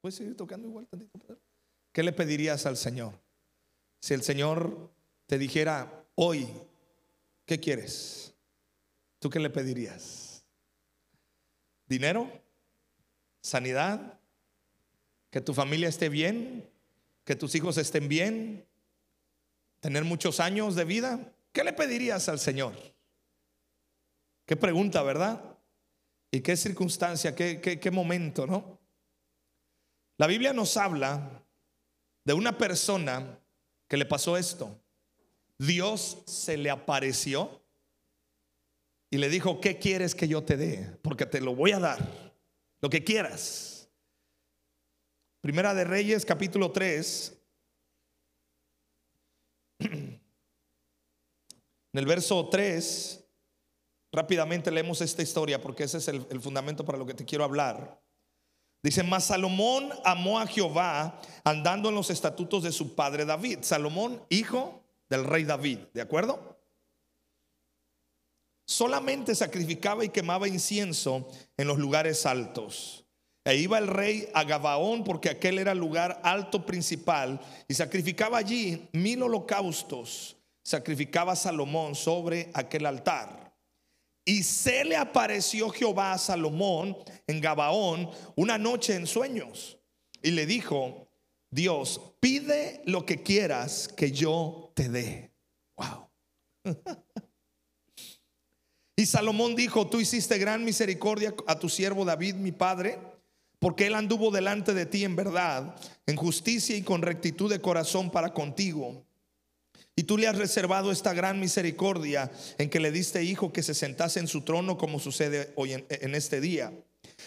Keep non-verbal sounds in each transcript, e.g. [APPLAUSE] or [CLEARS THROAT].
¿Puedes seguir tocando igual tantito? ¿Qué le pedirías al Señor? Si el Señor te dijera hoy, ¿qué quieres? ¿Tú qué le pedirías? ¿Dinero? ¿Sanidad? ¿Que tu familia esté bien? ¿Que tus hijos estén bien? ¿Tener muchos años de vida? ¿Qué le pedirías al Señor? Qué pregunta, ¿verdad? ¿Y qué circunstancia, qué, qué, qué momento, no? La Biblia nos habla de una persona que le pasó esto. Dios se le apareció y le dijo, ¿qué quieres que yo te dé? Porque te lo voy a dar, lo que quieras. Primera de Reyes, capítulo 3. [CLEARS THROAT] En el verso 3, rápidamente leemos esta historia porque ese es el, el fundamento para lo que te quiero hablar. Dice, mas Salomón amó a Jehová andando en los estatutos de su padre David. Salomón, hijo del rey David, ¿de acuerdo? Solamente sacrificaba y quemaba incienso en los lugares altos. E iba el rey a Gabaón porque aquel era el lugar alto principal y sacrificaba allí mil holocaustos. Sacrificaba Salomón sobre aquel altar. Y se le apareció Jehová a Salomón en Gabaón una noche en sueños. Y le dijo, Dios, pide lo que quieras que yo te dé. Wow. [LAUGHS] y Salomón dijo, tú hiciste gran misericordia a tu siervo David, mi padre, porque él anduvo delante de ti en verdad, en justicia y con rectitud de corazón para contigo. Y tú le has reservado esta gran misericordia en que le diste hijo que se sentase en su trono como sucede hoy en, este día.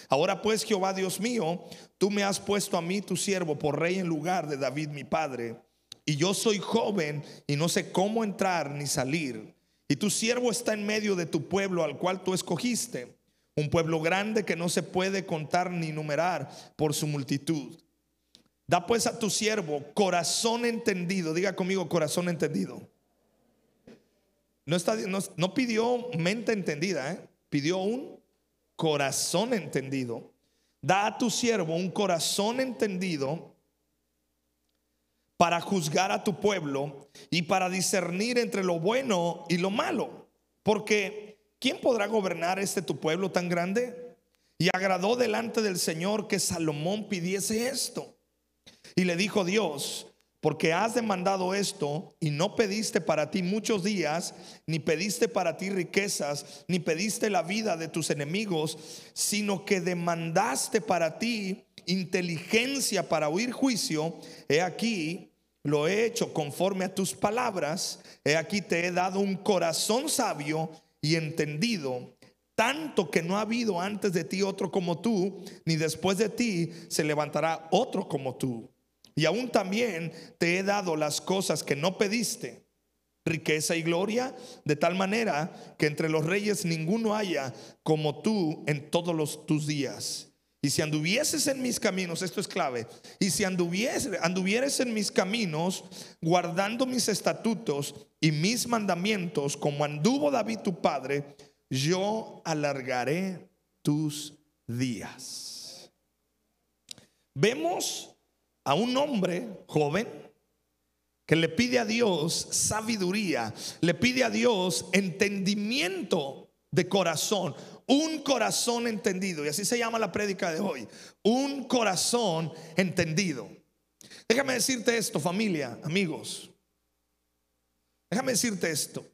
Ahora pues, Jehová Dios mío, tú me has puesto a mí, tu siervo, por rey en lugar de David mi padre. Y yo soy joven y no sé cómo entrar ni salir. Y tu siervo está en medio de tu pueblo al cual tú escogiste, un pueblo grande que no se puede contar ni numerar por su multitud. Da pues a tu siervo corazón entendido. Diga conmigo corazón entendido. No, está, no, pidió mente entendida, ¿eh? pidió un corazón entendido. Da a tu siervo un corazón entendido para juzgar a tu pueblo y para discernir entre lo bueno y lo malo. Porque ¿quién podrá gobernar este tu pueblo tan grande? Y agradó delante del Señor que Salomón pidiese esto. Y le dijo Dios, porque has demandado esto y no pediste para ti muchos días, ni pediste para ti riquezas, ni pediste la vida de tus enemigos, sino que demandaste para ti inteligencia para oír juicio, he aquí, lo he hecho conforme a tus palabras, he aquí te he dado un corazón sabio y entendido, tanto que no ha habido antes de ti otro como tú, ni después de ti se levantará otro como tú. Y aún también te he dado las cosas que no pediste, riqueza y gloria, de tal manera que entre los reyes ninguno haya como tú en todos los, tus días. Y si anduvieses en mis caminos, esto es clave, y si anduvieres en mis caminos, guardando mis estatutos y mis mandamientos, como anduvo David tu padre, yo alargaré tus días. Vemos a un hombre joven que le pide a Dios sabiduría, le pide a Dios entendimiento de corazón, un corazón entendido. Y así se llama la prédica de hoy, un corazón entendido. Déjame decirte esto, familia, amigos. Déjame decirte esto.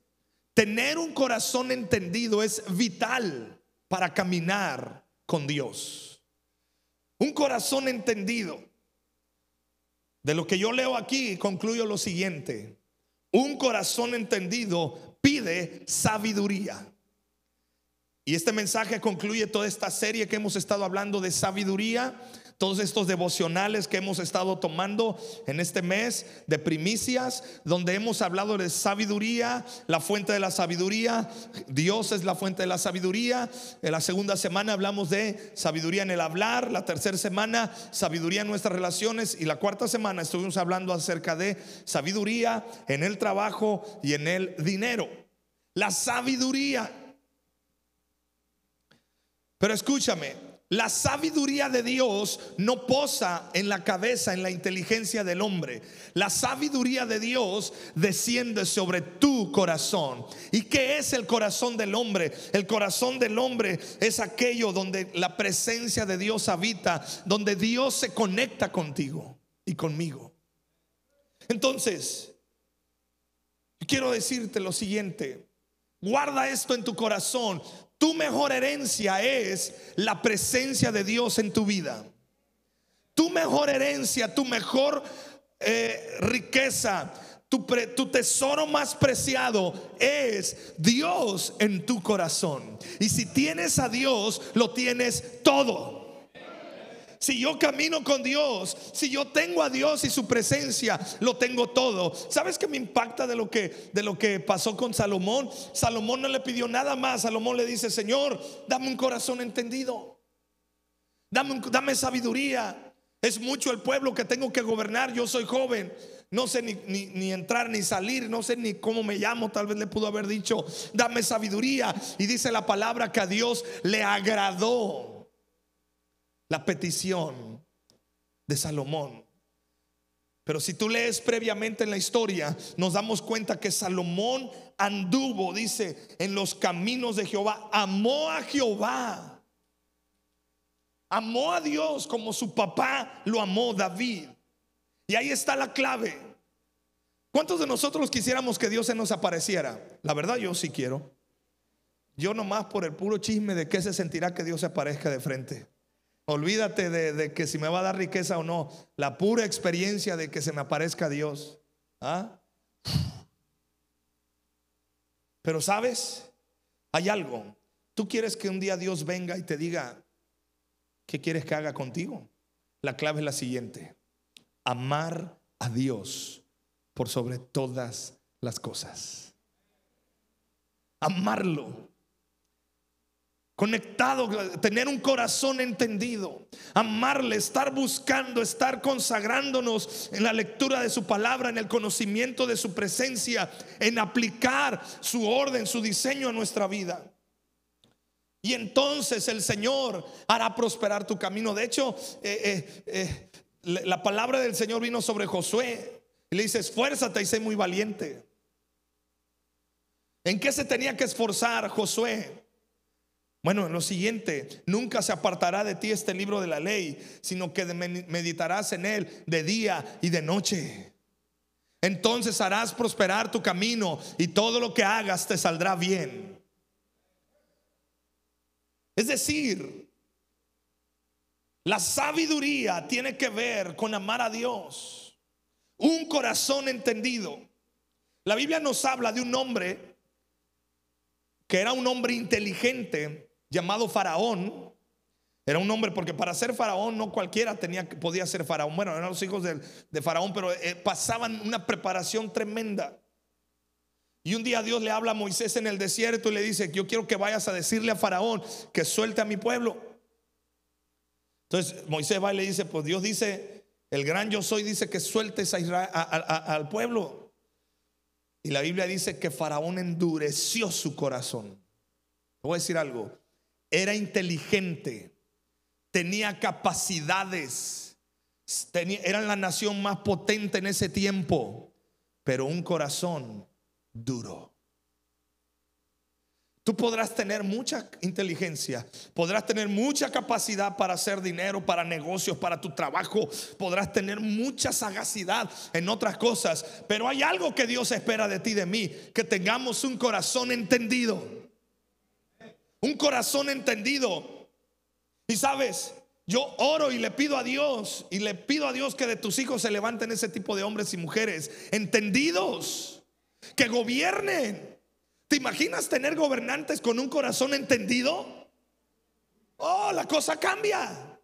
Tener un corazón entendido es vital para caminar con Dios. Un corazón entendido. De lo que yo leo aquí, concluyo lo siguiente. Un corazón entendido pide sabiduría. Y este mensaje concluye toda esta serie que hemos estado hablando de sabiduría todos estos devocionales que hemos estado tomando en este mes de primicias, donde hemos hablado de sabiduría, la fuente de la sabiduría, Dios es la fuente de la sabiduría. En la segunda semana hablamos de sabiduría en el hablar, la tercera semana sabiduría en nuestras relaciones y la cuarta semana estuvimos hablando acerca de sabiduría en el trabajo y en el dinero. La sabiduría. Pero escúchame, La sabiduría de Dios no posa en la cabeza, en la inteligencia del hombre. La sabiduría de Dios desciende sobre tu corazón. ¿Y qué es el corazón del hombre? El corazón del hombre es aquello donde la presencia de Dios habita, donde Dios se conecta contigo y conmigo. Entonces, quiero decirte lo siguiente. Guarda esto en tu corazón. Tu mejor herencia es la presencia de Dios en tu vida. Tu mejor herencia, tu mejor eh, riqueza, tu, tu, tesoro más preciado es Dios en tu corazón. Y si tienes a Dios, lo tienes todo si yo camino con Dios, si yo tengo a Dios y su presencia, lo tengo todo. ¿Sabes qué me impacta de lo que de lo que pasó con Salomón? Salomón no le pidió nada más. Salomón le dice, "Señor, dame un corazón entendido. Dame, dame sabiduría. Es mucho el pueblo que tengo que gobernar. Yo soy joven." no sé ni, ni, entrar ni salir, no sé ni cómo me llamo, tal vez le pudo haber dicho, dame sabiduría. Y dice la palabra que a Dios le agradó la petición de Salomón. Pero si tú lees previamente en la historia, nos damos cuenta que Salomón anduvo, dice, en los caminos de Jehová, amó a Jehová, amó a Dios como su papá lo amó David. Y ahí está la clave. ¿Cuántos de nosotros quisiéramos que Dios se nos apareciera? La verdad yo sí quiero. Yo nomás por el puro chisme de qué se sentirá que Dios se aparezca de frente. Olvídate de, que si me va a dar riqueza o no. La pura experiencia de que se me aparezca Dios. ¿Ah? Pero sabes, hay algo. Tú quieres que un día Dios venga y te diga, ¿qué quieres que haga contigo? La clave es la siguiente. Amar a Dios por sobre todas las cosas. Amarlo conectado, tener un corazón entendido, amarle, estar buscando, estar consagrándonos en la lectura de su palabra, en el conocimiento de su presencia, en aplicar su orden, su diseño a nuestra vida. Y entonces el Señor hará prosperar tu camino. De hecho, eh, eh, eh, la palabra del Señor vino sobre Josué y le dice, esfuérzate y sé muy valiente. ¿En qué se tenía que esforzar Josué? Bueno, en lo siguiente, nunca se apartará de ti este libro de la ley, sino que meditarás en él de día y de noche. Entonces harás prosperar tu camino y todo lo que hagas te saldrá bien. Es decir, la sabiduría tiene que ver con amar a Dios, un corazón entendido. La Biblia nos habla de un hombre que era un hombre inteligente llamado Faraón. Era un hombre, porque para ser faraón no cualquiera tenía, podía ser faraón. Bueno, eran los hijos de, faraón, pero eh, pasaban una preparación tremenda. Y un día Dios le habla a Moisés en el desierto y le dice, yo quiero que vayas a decirle a faraón que suelte a mi pueblo. Entonces Moisés va y le dice, pues Dios dice, el gran yo soy dice que sueltes al pueblo. Y la Biblia dice que faraón endureció su corazón. voy a decir algo era inteligente, tenía capacidades, tenía, era la nación más potente en ese tiempo, pero un corazón duro. Tú podrás tener mucha inteligencia, podrás tener mucha capacidad para hacer dinero, para negocios, para tu trabajo, podrás tener mucha sagacidad en otras cosas, pero hay algo que Dios espera de ti, de mí, que tengamos un corazón entendido un corazón entendido. Y sabes, yo oro y le pido a Dios y le pido a Dios que de tus hijos se levanten ese tipo de hombres y mujeres entendidos, que gobiernen. ¿Te imaginas tener gobernantes con un corazón entendido? Oh, la cosa cambia.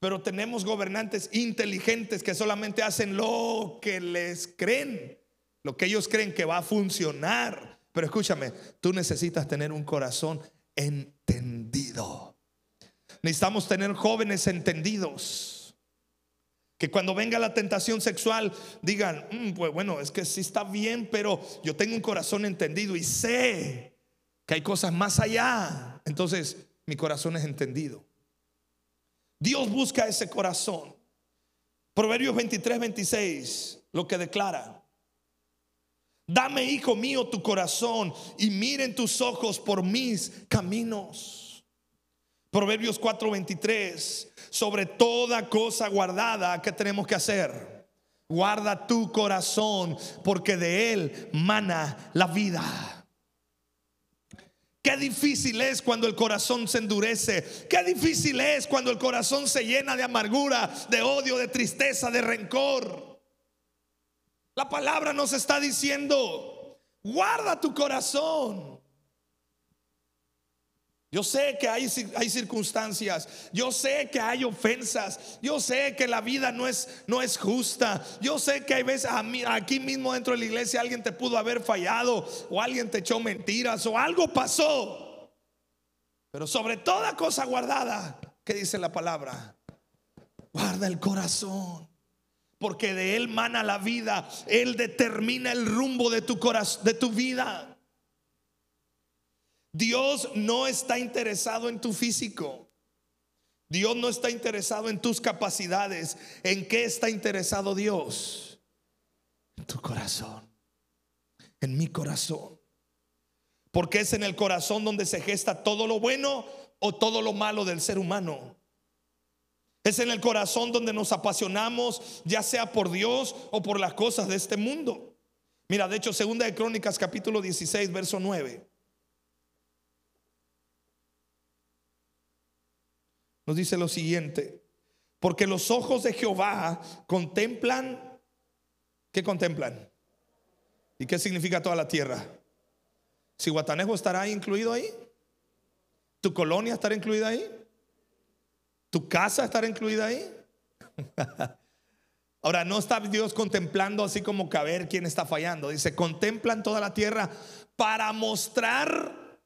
Pero tenemos gobernantes inteligentes que solamente hacen lo que les creen, lo que ellos creen que va a funcionar. Pero escúchame, tú necesitas tener un corazón entendido. Necesitamos tener jóvenes entendidos. Que cuando venga la tentación sexual digan, mm, pues bueno, es que sí está bien, pero yo tengo un corazón entendido y sé que hay cosas más allá. Entonces, mi corazón es entendido. Dios busca ese corazón. Proverbios 23, 26, lo que declara. Dame, hijo mío, tu corazón y miren tus ojos por mis caminos. Proverbios 4:23, sobre toda cosa guardada, ¿qué tenemos que hacer? Guarda tu corazón, porque de él mana la vida. Qué difícil es cuando el corazón se endurece. Qué difícil es cuando el corazón se llena de amargura, de odio, de tristeza, de rencor. La palabra nos está diciendo, guarda tu corazón. Yo sé que hay, hay, circunstancias, yo sé que hay ofensas, yo sé que la vida no es, no es justa, yo sé que hay veces aquí mismo dentro de la iglesia alguien te pudo haber fallado o alguien te echó mentiras o algo pasó. Pero sobre toda cosa guardada, ¿qué dice la palabra? Guarda el corazón, porque de él mana la vida, él determina el rumbo de tu corazón, de tu vida. Dios no está interesado en tu físico. Dios no está interesado en tus capacidades. ¿En qué está interesado Dios? En tu corazón. En mi corazón. Porque es en el corazón donde se gesta todo lo bueno o todo lo malo del ser humano. Es en el corazón donde nos apasionamos, ya sea por Dios o por las cosas de este mundo. Mira, de hecho, segunda de Crónicas capítulo 16, verso 9. nos dice lo siguiente, porque los ojos de Jehová contemplan, ¿qué contemplan? ¿Y qué significa toda la tierra? Si Guatanejo estará incluido ahí, tu colonia estará incluida ahí, tu casa estará incluida ahí. [LAUGHS] Ahora, no está Dios contemplando así como que a quién está fallando. Dice, contemplan toda la tierra para mostrar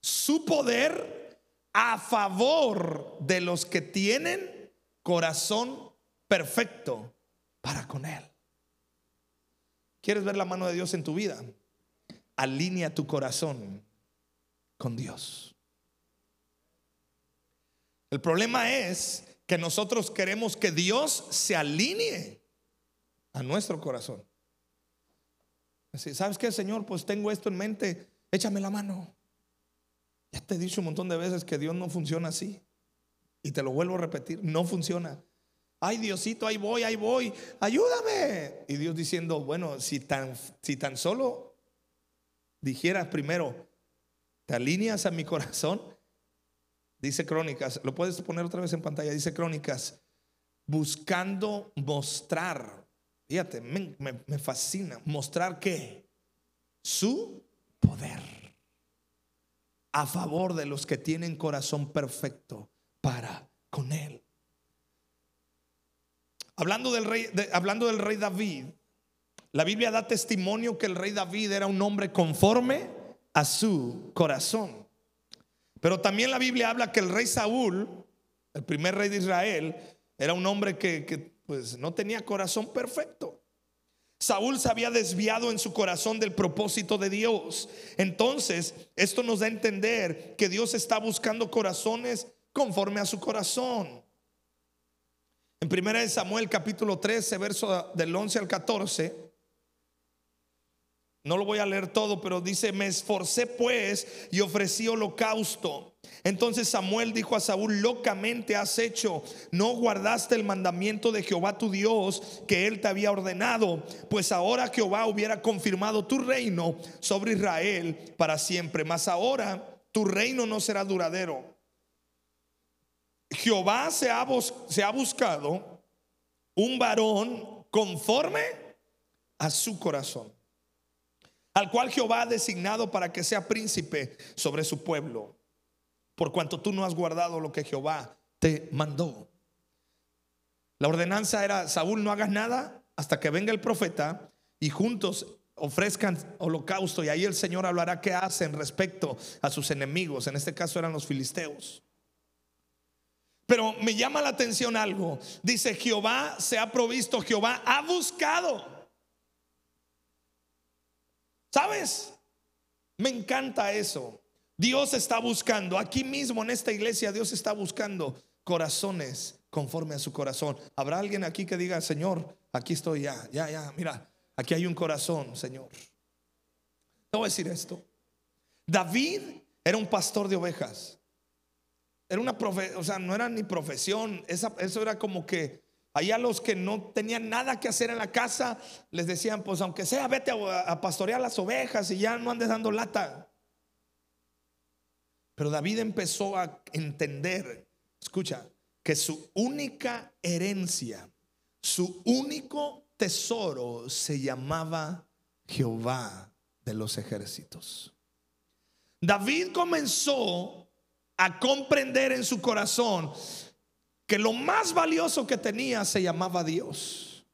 su poder a favor de los que tienen corazón perfecto para con Él. ¿Quieres ver la mano de Dios en tu vida? Alinea tu corazón con Dios. El problema es que nosotros queremos que Dios se alinee a nuestro corazón. Así, ¿sabes qué, Señor? Pues tengo esto en mente, échame la mano. Ya te he dicho un montón de veces que Dios no funciona así. Y te lo vuelvo a repetir, no funciona. Ay, Diosito, ahí voy, ahí voy, ayúdame. Y Dios diciendo, bueno, si tan, si tan solo dijeras primero, te alineas a mi corazón, dice Crónicas, lo puedes poner otra vez en pantalla, dice Crónicas, buscando mostrar, fíjate, me, me fascina, mostrar qué, su poder a favor de los que tienen corazón perfecto para con él. Hablando del rey, hablando del rey David, la Biblia da testimonio que el rey David era un hombre conforme a su corazón. Pero también la Biblia habla que el rey Saúl, el primer rey de Israel, era un hombre que, pues no tenía corazón perfecto. Saúl se había desviado en su corazón del propósito de Dios. Entonces, esto nos da a entender que Dios está buscando corazones conforme a su corazón. En 1 Samuel capítulo 13, verso del 11 al 14, no lo voy a leer todo, pero dice, me esforcé pues y ofrecí holocausto. Entonces Samuel dijo a Saúl, locamente has hecho, no guardaste el mandamiento de Jehová tu Dios que él te había ordenado, pues ahora Jehová hubiera confirmado tu reino sobre Israel para siempre, mas ahora tu reino no será duradero. Jehová se ha, se ha buscado un varón conforme a su corazón al cual Jehová ha designado para que sea príncipe sobre su pueblo, por cuanto tú no has guardado lo que Jehová te mandó. La ordenanza era, Saúl, no hagas nada hasta que venga el profeta y juntos ofrezcan holocausto y ahí el Señor hablará qué hacen respecto a sus enemigos, en este caso eran los filisteos. Pero me llama la atención algo, dice Jehová se ha provisto, Jehová ha buscado ¿Sabes? Me encanta eso. Dios está buscando, aquí mismo en esta iglesia, Dios está buscando corazones conforme a su corazón. ¿Habrá alguien aquí que diga, Señor, aquí estoy ya, ya, ya, mira, aquí hay un corazón, Señor? Te voy a decir esto. David era un pastor de ovejas. Era una profesión, o sea, no era ni profesión, eso era como que allá los que no tenían nada que hacer en la casa les decían, pues aunque sea, vete a, a pastorear las ovejas y ya no andes dando lata. Pero David empezó a entender, escucha, que su única herencia, su único tesoro se llamaba Jehová de los ejércitos. David comenzó a comprender en su corazón que lo más valioso que tenía se llamaba Dios.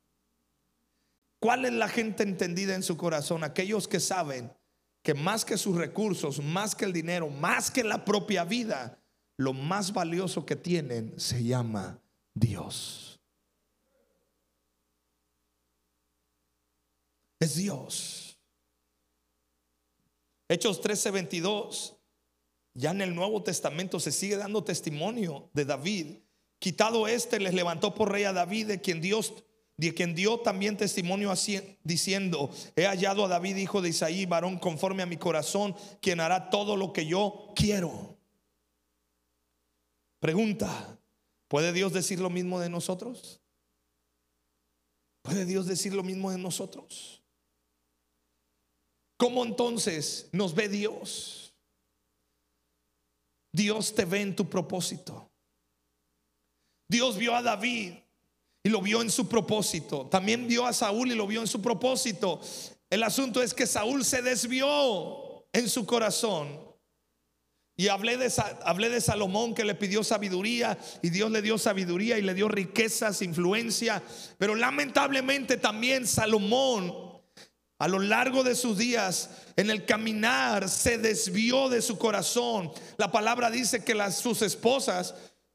¿Cuál es la gente entendida en su corazón? Aquellos que saben que más que sus recursos, más que el dinero, más que la propia vida, lo más valioso que tienen se llama Dios. Es Dios. Hechos 13:22, ya en el Nuevo Testamento se sigue dando testimonio de David. Quitado este, les levantó por rey a David, de quien Dios, de quien dio también testimonio diciendo: He hallado a David, hijo de Isaí, varón conforme a mi corazón, quien hará todo lo que yo quiero. Pregunta: ¿puede Dios decir lo mismo de nosotros? ¿Puede Dios decir lo mismo de nosotros? ¿Cómo entonces nos ve Dios? Dios te ve en tu propósito. Dios vio a David y lo vio en su propósito. También vio a Saúl y lo vio en su propósito. El asunto es que Saúl se desvió en su corazón. Y hablé de, hablé de Salomón que le pidió sabiduría y Dios le dio sabiduría y le dio riquezas, influencia. Pero lamentablemente también Salomón a lo largo de sus días, en el caminar, se desvió de su corazón. La palabra dice que las, sus esposas,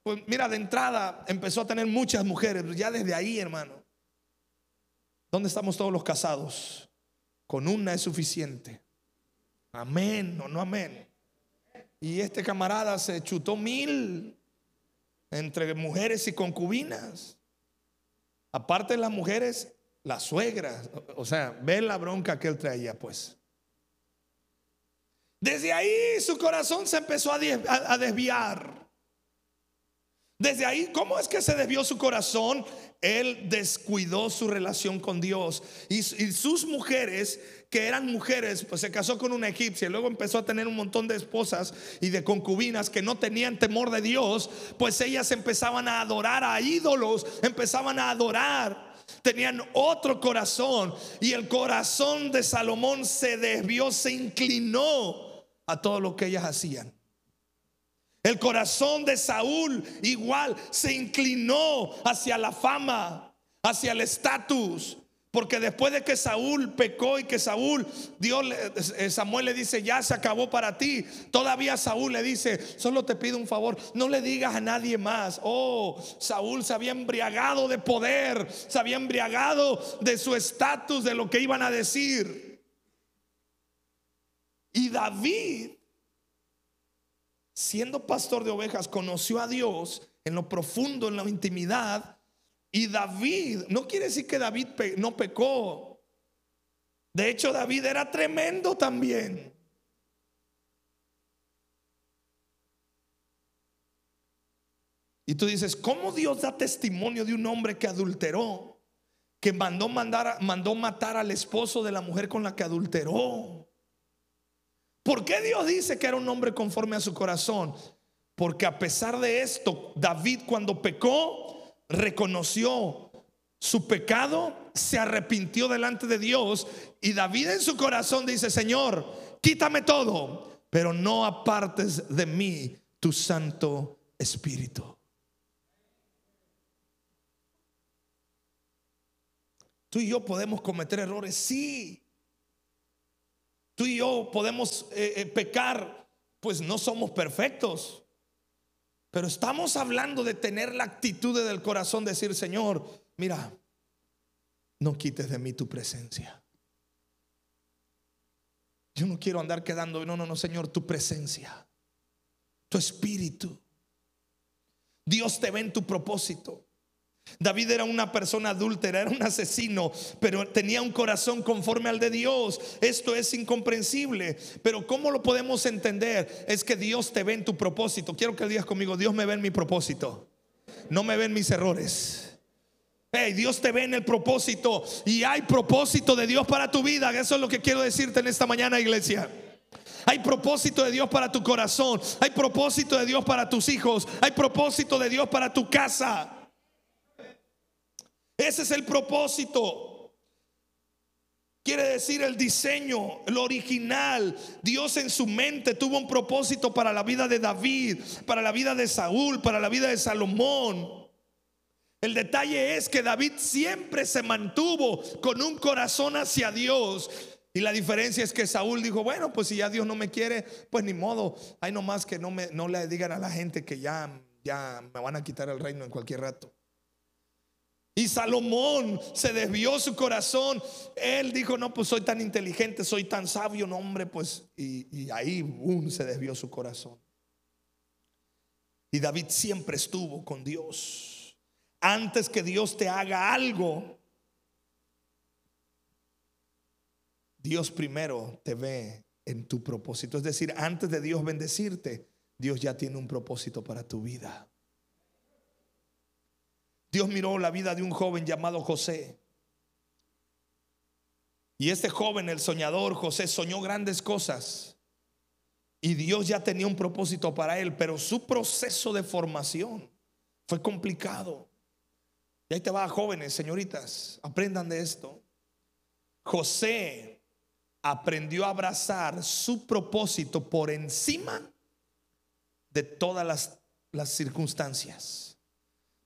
pues mira, de entrada empezó a tener muchas mujeres, ya desde ahí, hermano. ¿Dónde estamos todos los casados? Con una es suficiente. Amén o no amén. Y este camarada se chutó mil entre mujeres y concubinas. Aparte de las mujeres, la suegra, o sea, ve la bronca que él traía, pues. Desde ahí su corazón se empezó a desviar. Desde ahí, ¿cómo es que se desvió su corazón? Él descuidó su relación con Dios. Y, sus mujeres, que eran mujeres, pues se casó con una egipcia. Y luego empezó a tener un montón de esposas y de concubinas que no tenían temor de Dios. Pues ellas empezaban a adorar a ídolos, empezaban a adorar tenían otro corazón y el corazón de Salomón se desvió, se inclinó a todo lo que ellas hacían. El corazón de Saúl igual se inclinó hacia la fama, hacia el estatus, porque después de que Saúl pecó y que Saúl, Dios, eh, Samuel le dice, ya se acabó para ti. Todavía Saúl le dice, solo te pido un favor, no le digas a nadie más. Oh, Saúl se había embriagado de poder, se había embriagado de su estatus, de lo que iban a decir. Y David, siendo pastor de ovejas, conoció a Dios en lo profundo, en la intimidad y David, no quiere decir que David no pecó. De hecho, David era tremendo también. Y tú dices, ¿cómo Dios da testimonio de un hombre que adulteró? Que mandó, mandar, mandó matar al esposo de la mujer con la que adulteró. ¿Por qué Dios dice que era un hombre conforme a su corazón? Porque a pesar de esto, David cuando pecó, reconoció su pecado, se arrepintió delante de Dios y David en su corazón dice, Señor, quítame todo, pero no apartes de mí tu Santo Espíritu. Tú y yo podemos cometer errores, sí. Tú y yo podemos eh, eh, pecar, pues no somos perfectos. Pero estamos hablando de tener la actitud del corazón, decir, Señor, mira, no quites de mí tu presencia. Yo no quiero andar quedando, no, no, no, Señor, tu presencia, tu espíritu. Dios te ve en tu propósito. David era una persona adúltera, era un asesino, pero tenía un corazón conforme al de Dios. Esto es incomprensible, pero ¿cómo lo podemos entender? Es que Dios te ve en tu propósito. Quiero que digas conmigo, Dios me ve en mi propósito. No me ve en mis errores. Hey, Dios te ve en el propósito y hay propósito de Dios para tu vida. Eso es lo que quiero decirte en esta mañana, iglesia. Hay propósito de Dios para tu corazón. Hay propósito de Dios para tus hijos. Hay propósito de Dios para tu casa. Ese es el propósito. Quiere decir el diseño, lo original. Dios en su mente tuvo un propósito para la vida de David, para la vida de Saúl, para la vida de Salomón. El detalle es que David siempre se mantuvo con un corazón hacia Dios. Y la diferencia es que Saúl dijo, bueno, pues si ya Dios no me quiere, pues ni modo. Hay nomás que no, me, no le digan a la gente que ya, ya me van a quitar el reino en cualquier rato. Y Salomón se desvió su corazón. Él dijo, no, pues soy tan inteligente, soy tan sabio, no hombre, pues. Y, ahí, boom, se desvió su corazón. Y David siempre estuvo con Dios. Antes que Dios te haga algo, Dios primero te ve en tu propósito. Es decir, antes de Dios bendecirte, Dios ya tiene un propósito para tu vida. Dios miró la vida de un joven llamado José. Y este joven, el soñador José, soñó grandes cosas. Y Dios ya tenía un propósito para él, pero su proceso de formación fue complicado. Y ahí te va, jóvenes, señoritas, aprendan de esto. José aprendió a abrazar su propósito por encima de todas las, las circunstancias.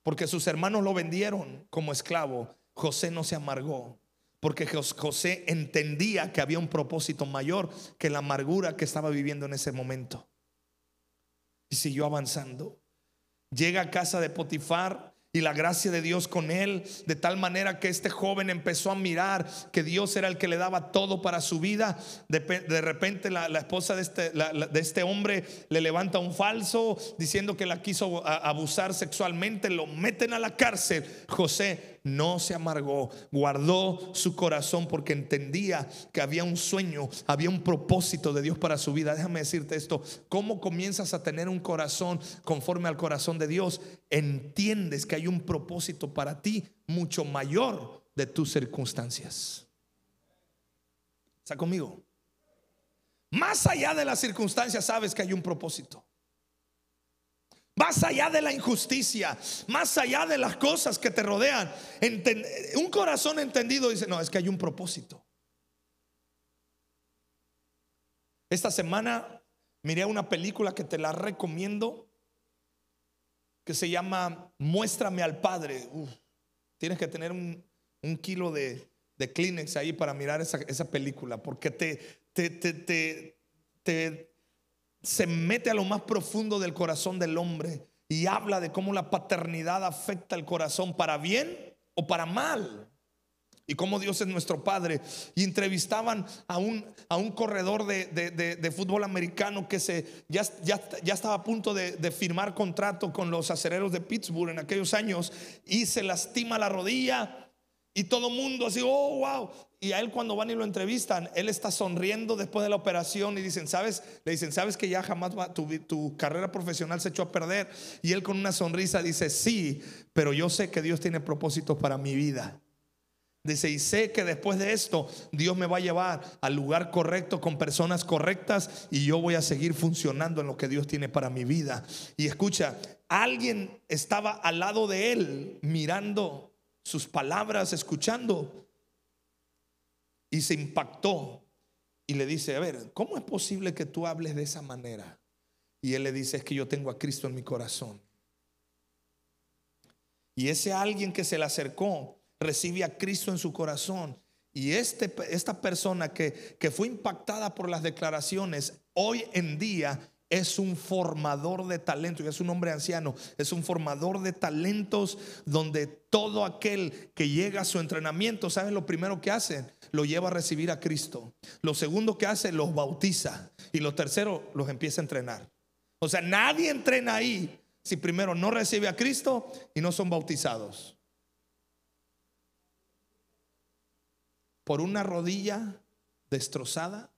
Porque sus hermanos lo vendieron como esclavo. José no se amargó. Porque José entendía que había un propósito mayor que la amargura que estaba viviendo en ese momento. Y siguió avanzando. Llega a casa de Potifar y la gracia de Dios con él, de tal manera que este joven empezó a mirar que Dios era el que le daba todo para su vida. De, repente la, esposa de este, de este, hombre le levanta un falso diciendo que la quiso abusar sexualmente, lo meten a la cárcel. José no se amargó, guardó su corazón porque entendía que había un sueño, había un propósito de Dios para su vida. Déjame decirte esto, ¿cómo comienzas a tener un corazón conforme al corazón de Dios? Entiendes que hay un propósito para ti mucho mayor de tus circunstancias. ¿Está conmigo? Más allá de las circunstancias sabes que hay un propósito. Más allá de la injusticia, más allá de las cosas que te rodean. Un corazón entendido dice, no, es que hay un propósito. Esta semana miré una película que te la recomiendo, que se llama Muéstrame al Padre. tienes que tener un, kilo de, Kleenex ahí para mirar esa, esa película, porque te, te, te, te se mete a lo más profundo del corazón del hombre y habla de cómo la paternidad afecta el corazón para bien o para mal. Y cómo Dios es nuestro Padre. Y entrevistaban a un, a un corredor de, fútbol americano que se, ya, ya, ya estaba a punto de, firmar contrato con los acereros de Pittsburgh en aquellos años y se lastima la rodilla y todo mundo así, oh, wow. Y a él cuando van y lo entrevistan, él está sonriendo después de la operación y dicen, ¿sabes? Le dicen, ¿sabes que ya jamás va, tu, tu carrera profesional se echó a perder? Y él con una sonrisa dice, sí, pero yo sé que Dios tiene propósitos para mi vida. Dice, y sé que después de esto Dios me va a llevar al lugar correcto con personas correctas y yo voy a seguir funcionando en lo que Dios tiene para mi vida. Y escucha, alguien estaba al lado de él mirando sus palabras, escuchando. Y se impactó y le dice, a ver, ¿cómo es posible que tú hables de esa manera? Y él le dice, es que yo tengo a Cristo en mi corazón. Y ese alguien que se le acercó recibe a Cristo en su corazón. Y este, esta persona que, que fue impactada por las declaraciones, hoy en día es un formador de talentos, es un hombre anciano, es un formador de talentos donde todo aquel que llega a su entrenamiento, ¿sabes lo primero que hace? Lo lleva a recibir a Cristo. Lo segundo que hace, los bautiza. Y lo tercero, los empieza a entrenar. O sea, nadie entrena ahí si primero no recibe a Cristo y no son bautizados? Por una rodilla destrozada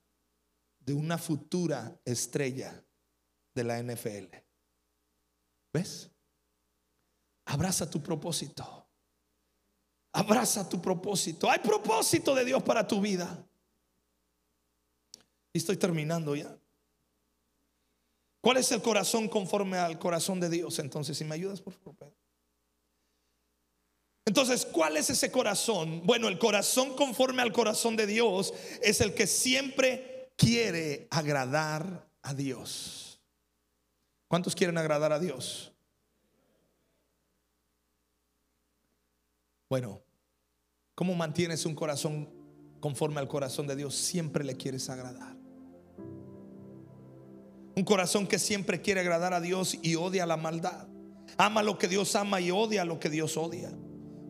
de una futura estrella de la NFL. ¿Ves? Abraza tu propósito. Abraza tu propósito. Hay propósito de Dios para tu vida. Y estoy terminando ya. ¿Cuál es el corazón conforme al corazón de Dios? Entonces, si me ayudas, por favor. Entonces, ¿cuál es ese corazón? Bueno, el corazón conforme al corazón de Dios es el que siempre quiere agradar a Dios. ¿Cuántos quieren agradar a Dios? Bueno, ¿cómo mantienes un corazón conforme al corazón de Dios? Siempre le quieres agradar. Un corazón que siempre quiere agradar a Dios y odia la maldad. Ama lo que Dios ama y odia lo que Dios odia.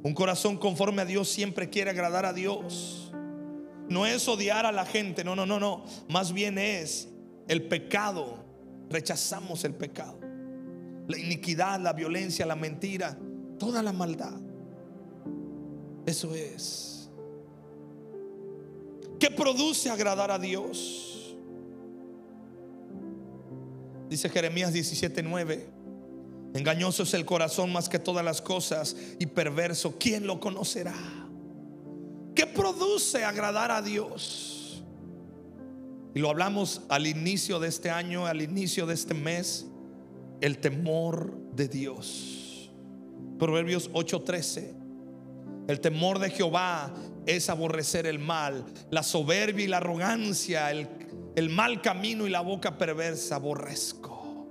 Un corazón conforme a Dios siempre quiere agradar a Dios. No es odiar a la gente, no, no, no, no. Más bien es el pecado. Rechazamos el pecado. La iniquidad, la violencia, la mentira, toda la maldad. Eso es. ¿Qué produce agradar a Dios? Dice Jeremías 17:9. Engañoso es el corazón más que todas las cosas y perverso. ¿Quién lo conocerá? ¿Qué produce agradar a Dios? Y lo hablamos al inicio de este año, al inicio de este mes, el temor de Dios. Proverbios 8:13. El temor de Jehová es aborrecer el mal, la soberbia y la arrogancia, el, mal camino y la boca perversa aborrezco.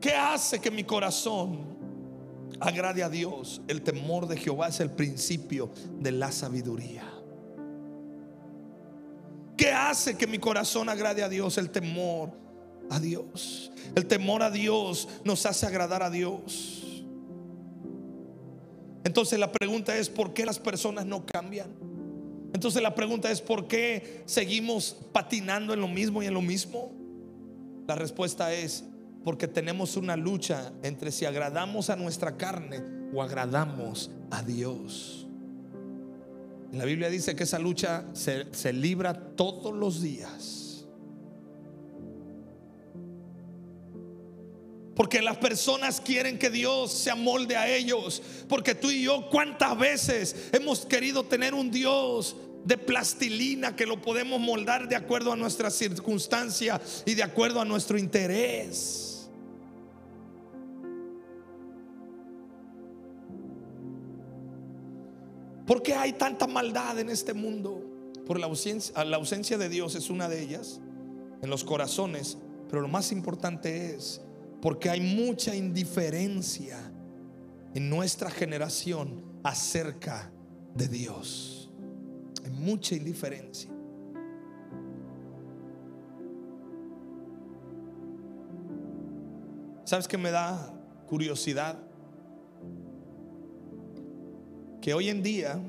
¿Qué hace que mi corazón agrade a Dios? El temor de Jehová es el principio de la sabiduría. ¿Qué hace que mi corazón agrade a Dios? El temor a Dios. El temor a Dios nos hace agradar a Dios. Entonces la pregunta es, ¿por qué las personas no cambian? Entonces la pregunta es, ¿por qué seguimos patinando en lo mismo y en lo mismo? La respuesta es, porque tenemos una lucha entre si agradamos a nuestra carne o agradamos a Dios. La Biblia dice que esa lucha se, se libra todos los días. Porque las personas quieren que Dios se amolde a ellos. Porque tú y yo, ¿cuántas veces hemos querido tener un Dios de plastilina que lo podemos moldar de acuerdo a nuestra circunstancia y de acuerdo a nuestro interés? ¿Por qué hay tanta maldad en este mundo? Por la ausencia, la ausencia de Dios es una de ellas en los corazones. Pero lo más importante es porque hay mucha indiferencia en nuestra generación acerca de Dios. Hay mucha indiferencia. ¿Sabes qué me da curiosidad? Que hoy en día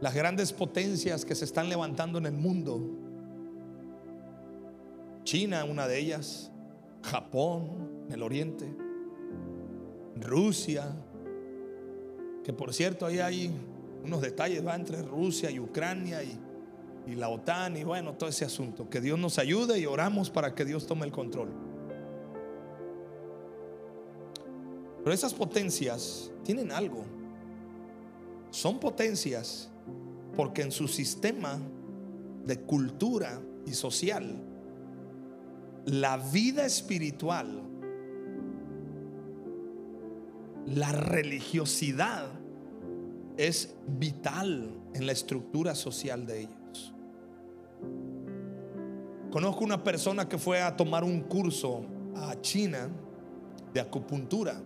las grandes potencias que se están levantando en el mundo China, una de ellas, Japón, en el oriente, Rusia, que por cierto ahí hay unos detalles, va entre Rusia y Ucrania y, y la OTAN y bueno, todo ese asunto. Que Dios nos ayude y oramos para que Dios tome el control. Pero esas potencias tienen algo. Son potencias porque en su sistema de cultura y social la vida espiritual, la religiosidad es vital en la estructura social de ellos. Conozco una persona que fue a tomar un curso a China de acupuntura.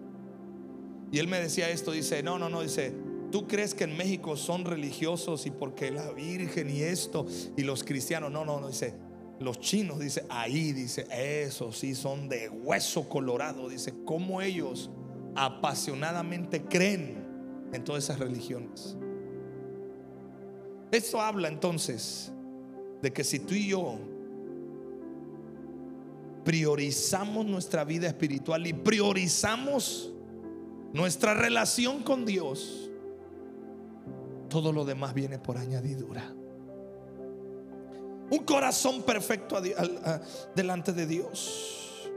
Y él me decía esto, dice, no, no, no, dice, ¿tú crees que en México son religiosos y porque la Virgen y esto y los cristianos? No, no, no, dice, los chinos, dice, ahí, dice, eso sí son de hueso colorado. Dice, cómo ellos apasionadamente creen en todas esas religiones. Eso habla entonces de que si tú y yo priorizamos nuestra vida espiritual y priorizamos nuestra relación con Dios, todo lo demás viene por añadidura. Un corazón perfecto delante de Dios.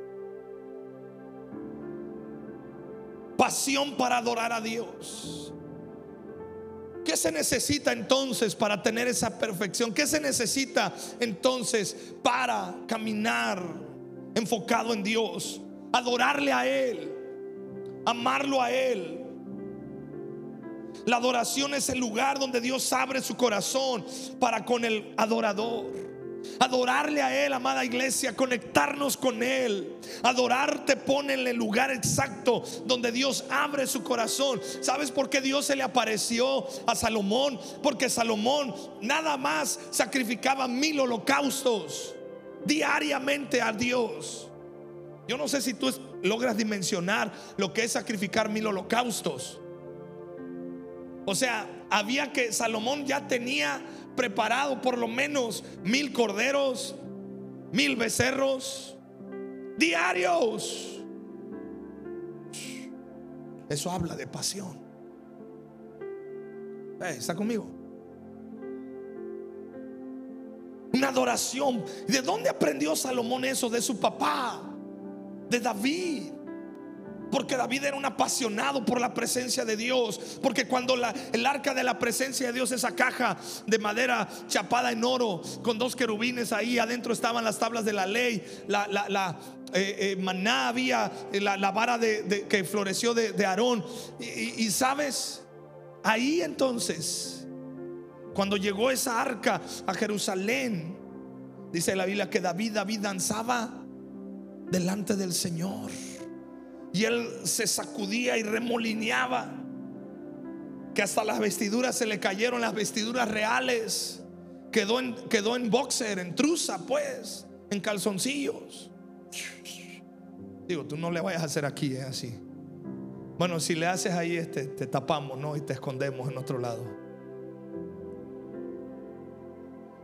Pasión para adorar a Dios. ¿Qué se necesita entonces para tener esa perfección? ¿Qué se necesita entonces para caminar enfocado en Dios? Adorarle a Él, amarlo a Él. La adoración es el lugar donde Dios abre su corazón para con el adorador. Adorarle a Él, amada iglesia, conectarnos con Él. Adorar te pone en el lugar exacto donde Dios abre su corazón. ¿Sabes por qué Dios se le apareció a Salomón? Porque Salomón nada más sacrificaba mil holocaustos diariamente a Dios. Yo no sé si tú logras dimensionar lo que es sacrificar mil holocaustos. O sea, había que Salomón ya tenía preparado por lo menos mil corderos, mil becerros diarios. Eso habla de pasión. ¿Está conmigo? Una adoración. ¿De dónde aprendió Salomón eso? De su papá, de David. Porque David era un apasionado por la presencia de Dios. Porque cuando la, el arca de la presencia de Dios, esa caja de madera chapada en oro, con dos querubines ahí, adentro estaban las tablas de la ley, la, la, eh, eh, maná había, eh, la, vara de, que floreció de, Aarón. Y, y sabes, ahí entonces, cuando llegó esa arca a Jerusalén, dice la Biblia que David, David danzaba delante del Señor. Y él se sacudía y remolineaba. Que hasta las vestiduras se le cayeron, las vestiduras reales. Quedó en, quedó en boxer, en truza, pues, en calzoncillos. Digo, tú no le vayas a hacer aquí, ¿eh? así. Bueno, si le haces ahí, este, te tapamos, ¿no? Y te escondemos en otro lado.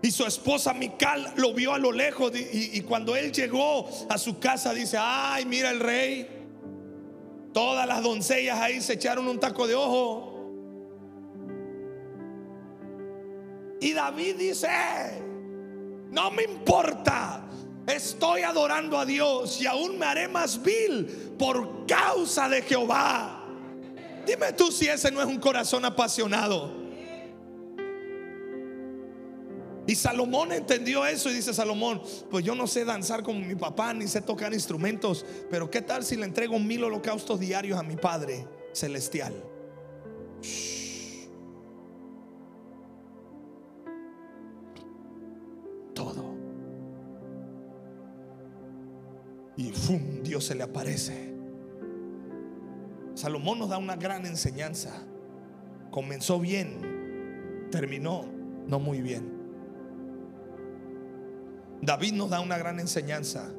Y su esposa Mical lo vio a lo lejos y, y, cuando él llegó a su casa dice, ay, mira el rey. Todas las doncellas ahí se echaron un taco de ojo. Y David dice, no me importa, estoy adorando a Dios y aún me haré más vil por causa de Jehová. Dime tú si ese no es un corazón apasionado. Y Salomón entendió eso y dice Salomón, pues yo no sé danzar como mi papá, ni sé tocar instrumentos, pero ¿qué tal si le entrego mil holocaustos diarios a mi Padre celestial? Todo. Y ¡fum! Dios se le aparece. Salomón nos da una gran enseñanza. Comenzó bien, terminó no muy bien. David nos da una gran enseñanza.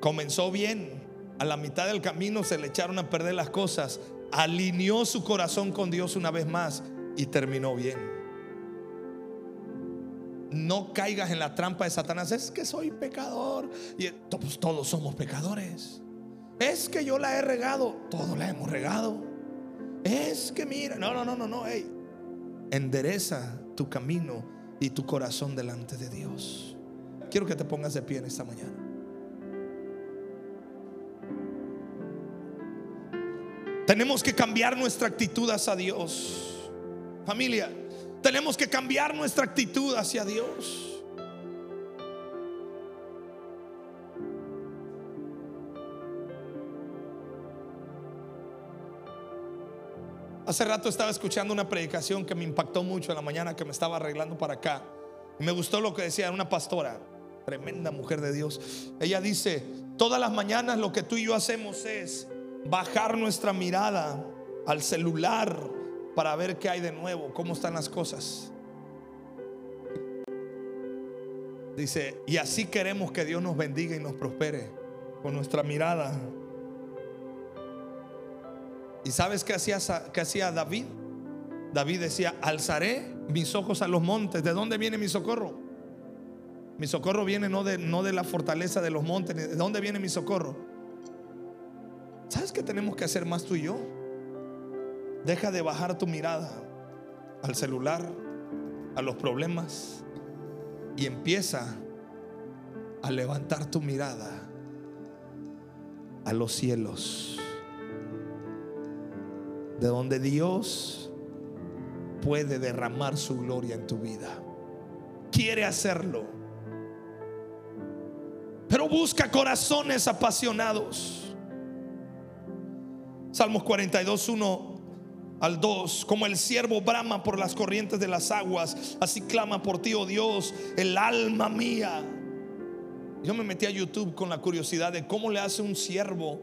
Comenzó bien, a la mitad del camino se le echaron a perder las cosas, alineó su corazón con Dios una vez más y terminó bien. No caigas en la trampa de Satanás. Es que soy pecador. Y pues, todos somos pecadores. Es que yo la he regado. Todos la hemos regado. Es que mira. No, no, no, no, no. Endereza tu camino y tu corazón delante de Dios. Quiero que te pongas de pie en esta mañana. Tenemos que cambiar nuestra actitud hacia Dios. Familia, tenemos que cambiar nuestra actitud hacia Dios. Hace rato estaba escuchando una predicación que me impactó mucho en la mañana que me estaba arreglando para acá. Y me gustó lo que decía una pastora, tremenda mujer de Dios. Ella dice, todas las mañanas lo que tú y yo hacemos es bajar nuestra mirada al celular para ver qué hay de nuevo, cómo están las cosas. Dice, y así queremos que Dios nos bendiga y nos prospere con nuestra mirada ¿Y sabes qué hacía, qué hacía David? David decía, alzaré mis ojos a los montes. ¿De dónde viene mi socorro? Mi socorro viene no de, no de la fortaleza de los montes. ¿De dónde viene mi socorro? ¿Sabes qué tenemos que hacer más tú y yo? Deja de bajar tu mirada al celular, a los problemas y empieza a levantar tu mirada a los cielos, de donde Dios puede derramar su gloria en tu vida. Quiere hacerlo. Pero busca corazones apasionados. Salmos 42, 1 al 2, como el siervo brama por las corrientes de las aguas, así clama por ti, oh Dios, el alma mía. Yo me metí a YouTube con la curiosidad de cómo le hace un siervo,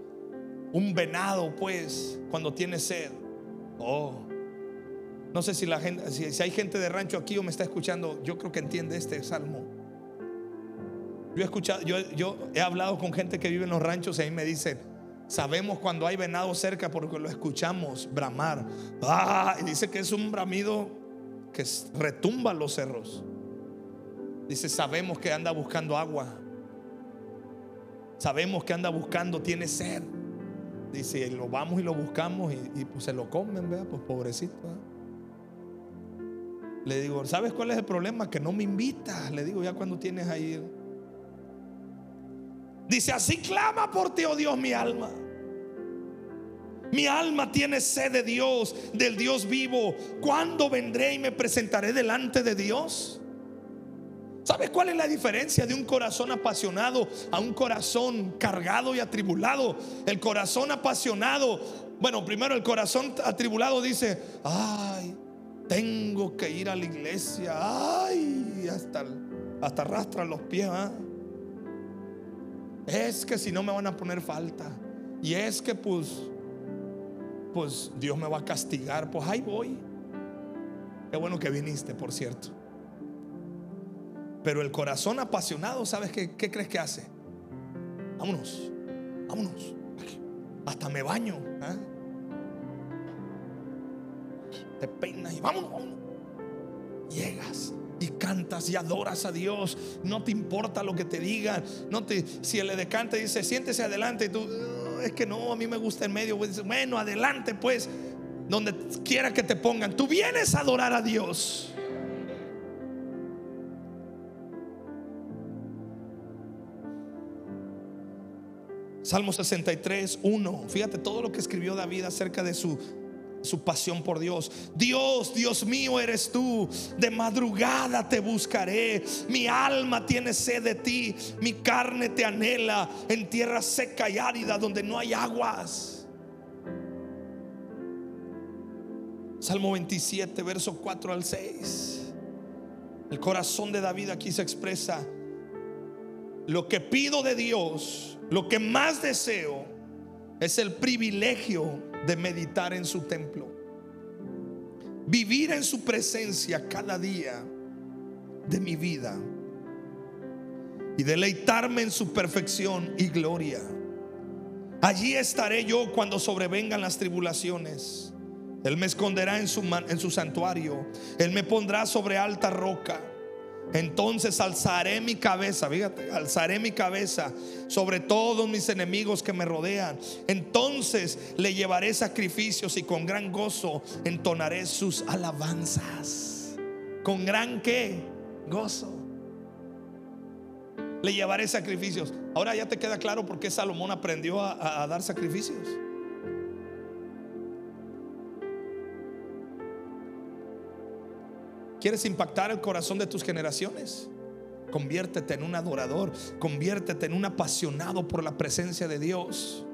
un venado, pues, cuando tiene sed. Oh, no sé si la gente, si, hay gente de rancho aquí o me está escuchando, yo creo que entiende este salmo. Yo he escuchado, yo, yo he hablado con gente que vive en los ranchos y ahí me dicen, sabemos cuando hay venado cerca porque lo escuchamos bramar. Ah, y dice que es un bramido que retumba los cerros. Dice, sabemos que anda buscando agua. Sabemos que anda buscando, tiene sed. Dice, lo vamos y lo buscamos y, pues se lo comen, vea, pues pobrecito. Le digo, ¿sabes cuál es el problema? Que no me invitas. Le digo, ya cuando tienes ahí. Dice, así clama por ti, oh Dios, mi alma. Mi alma tiene sed de Dios, del Dios vivo. ¿Cuándo vendré y me presentaré delante de Dios? ¿Sabes cuál es la diferencia de un corazón apasionado a un corazón cargado y atribulado? El corazón apasionado, bueno, primero el corazón atribulado dice, ay, tengo que ir a la iglesia, ay, hasta, hasta arrastra los pies. ¿ah? Es que si no me van a poner falta. Y es que pues, pues Dios me va a castigar, pues ahí voy. Qué bueno que viniste, por cierto. Pero el corazón apasionado, ¿sabes qué, crees que hace? Vámonos, vámonos. Hasta me baño. ¿eh? Te peinas y vámonos, vámonos. Llegas y cantas y adoras a Dios. No te importa lo que te digan. No te, si el decante dice, siéntese adelante, y tú, es que no, a mí me gusta en medio. Pues, bueno, adelante, pues, donde quiera que te pongan. Tú vienes a adorar a Dios. Salmo 63, 1. Fíjate todo lo que escribió David acerca de su, su pasión por Dios. Dios, Dios mío eres tú. De madrugada te buscaré. Mi alma tiene sed de ti. Mi carne te anhela en tierra seca y árida donde no hay aguas. Salmo 27, verso 4 al 6. El corazón de David aquí se expresa. Lo que pido de Dios lo que más deseo es el privilegio de meditar en su templo. Vivir en su presencia cada día de mi vida. Y deleitarme en su perfección y gloria. Allí estaré yo cuando sobrevengan las tribulaciones. Él me esconderá en su, en su santuario. Él me pondrá sobre alta roca. Entonces alzaré mi cabeza, fíjate, alzaré mi cabeza sobre todos mis enemigos que me rodean. Entonces le llevaré sacrificios y con gran gozo entonaré sus alabanzas. Con gran qué? Gozo. Le llevaré sacrificios. Ahora ya te queda claro por qué Salomón aprendió a, a dar sacrificios. ¿Quieres impactar el corazón de tus generaciones? Conviértete en un adorador, conviértete en un apasionado por la presencia de Dios.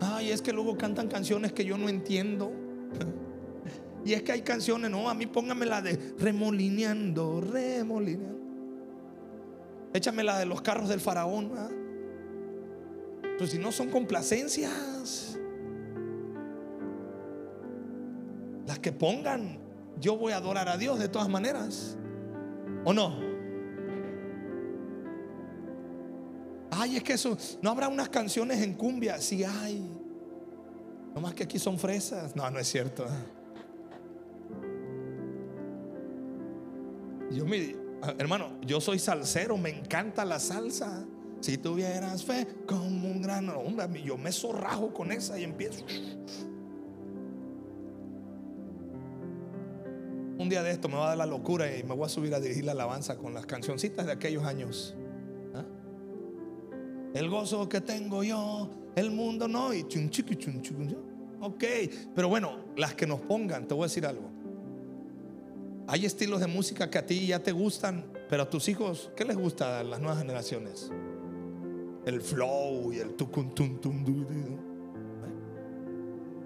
Ay, es que luego cantan canciones que yo no entiendo. Y es que hay canciones, no, a mí póngame la de remolineando, remolineando. Échame la de los carros del faraón. Pues si no son complacencias. Las que pongan yo voy a adorar a Dios de todas maneras. ¿O no? Ay, es que eso, no habrá unas canciones en cumbia. Sí hay. No más que aquí son fresas. No, no es cierto. Yo me, Hermano, yo soy salsero, me encanta la salsa. Si tuvieras fe como un grano, hombre, yo me zorrajo con esa y empiezo. Un día de esto me va a dar la locura y me voy a subir a dirigir la alabanza con las cancioncitas de aquellos años. ¿Ah? El gozo que tengo yo, el mundo no, y chun, chiqui, chun, chun. Ok, pero bueno, las que nos pongan, te voy a decir algo. Hay estilos de música que a ti ya te gustan, pero a tus hijos, ¿qué les gusta a las nuevas generaciones? El flow y el tucun tum tum.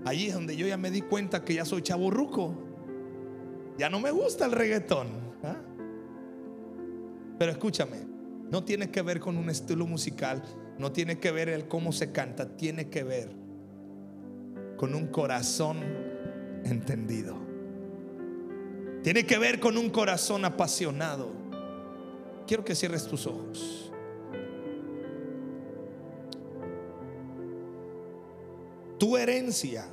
Ahí es donde yo ya me di cuenta que ya soy chaburruco. Ya no me gusta el reggaetón. ¿ah? Pero escúchame, no tiene que ver con un estilo musical, no tiene que ver el cómo se canta, tiene que ver con un corazón entendido. Tiene que ver con un corazón apasionado. Quiero que cierres tus ojos. Tu herencia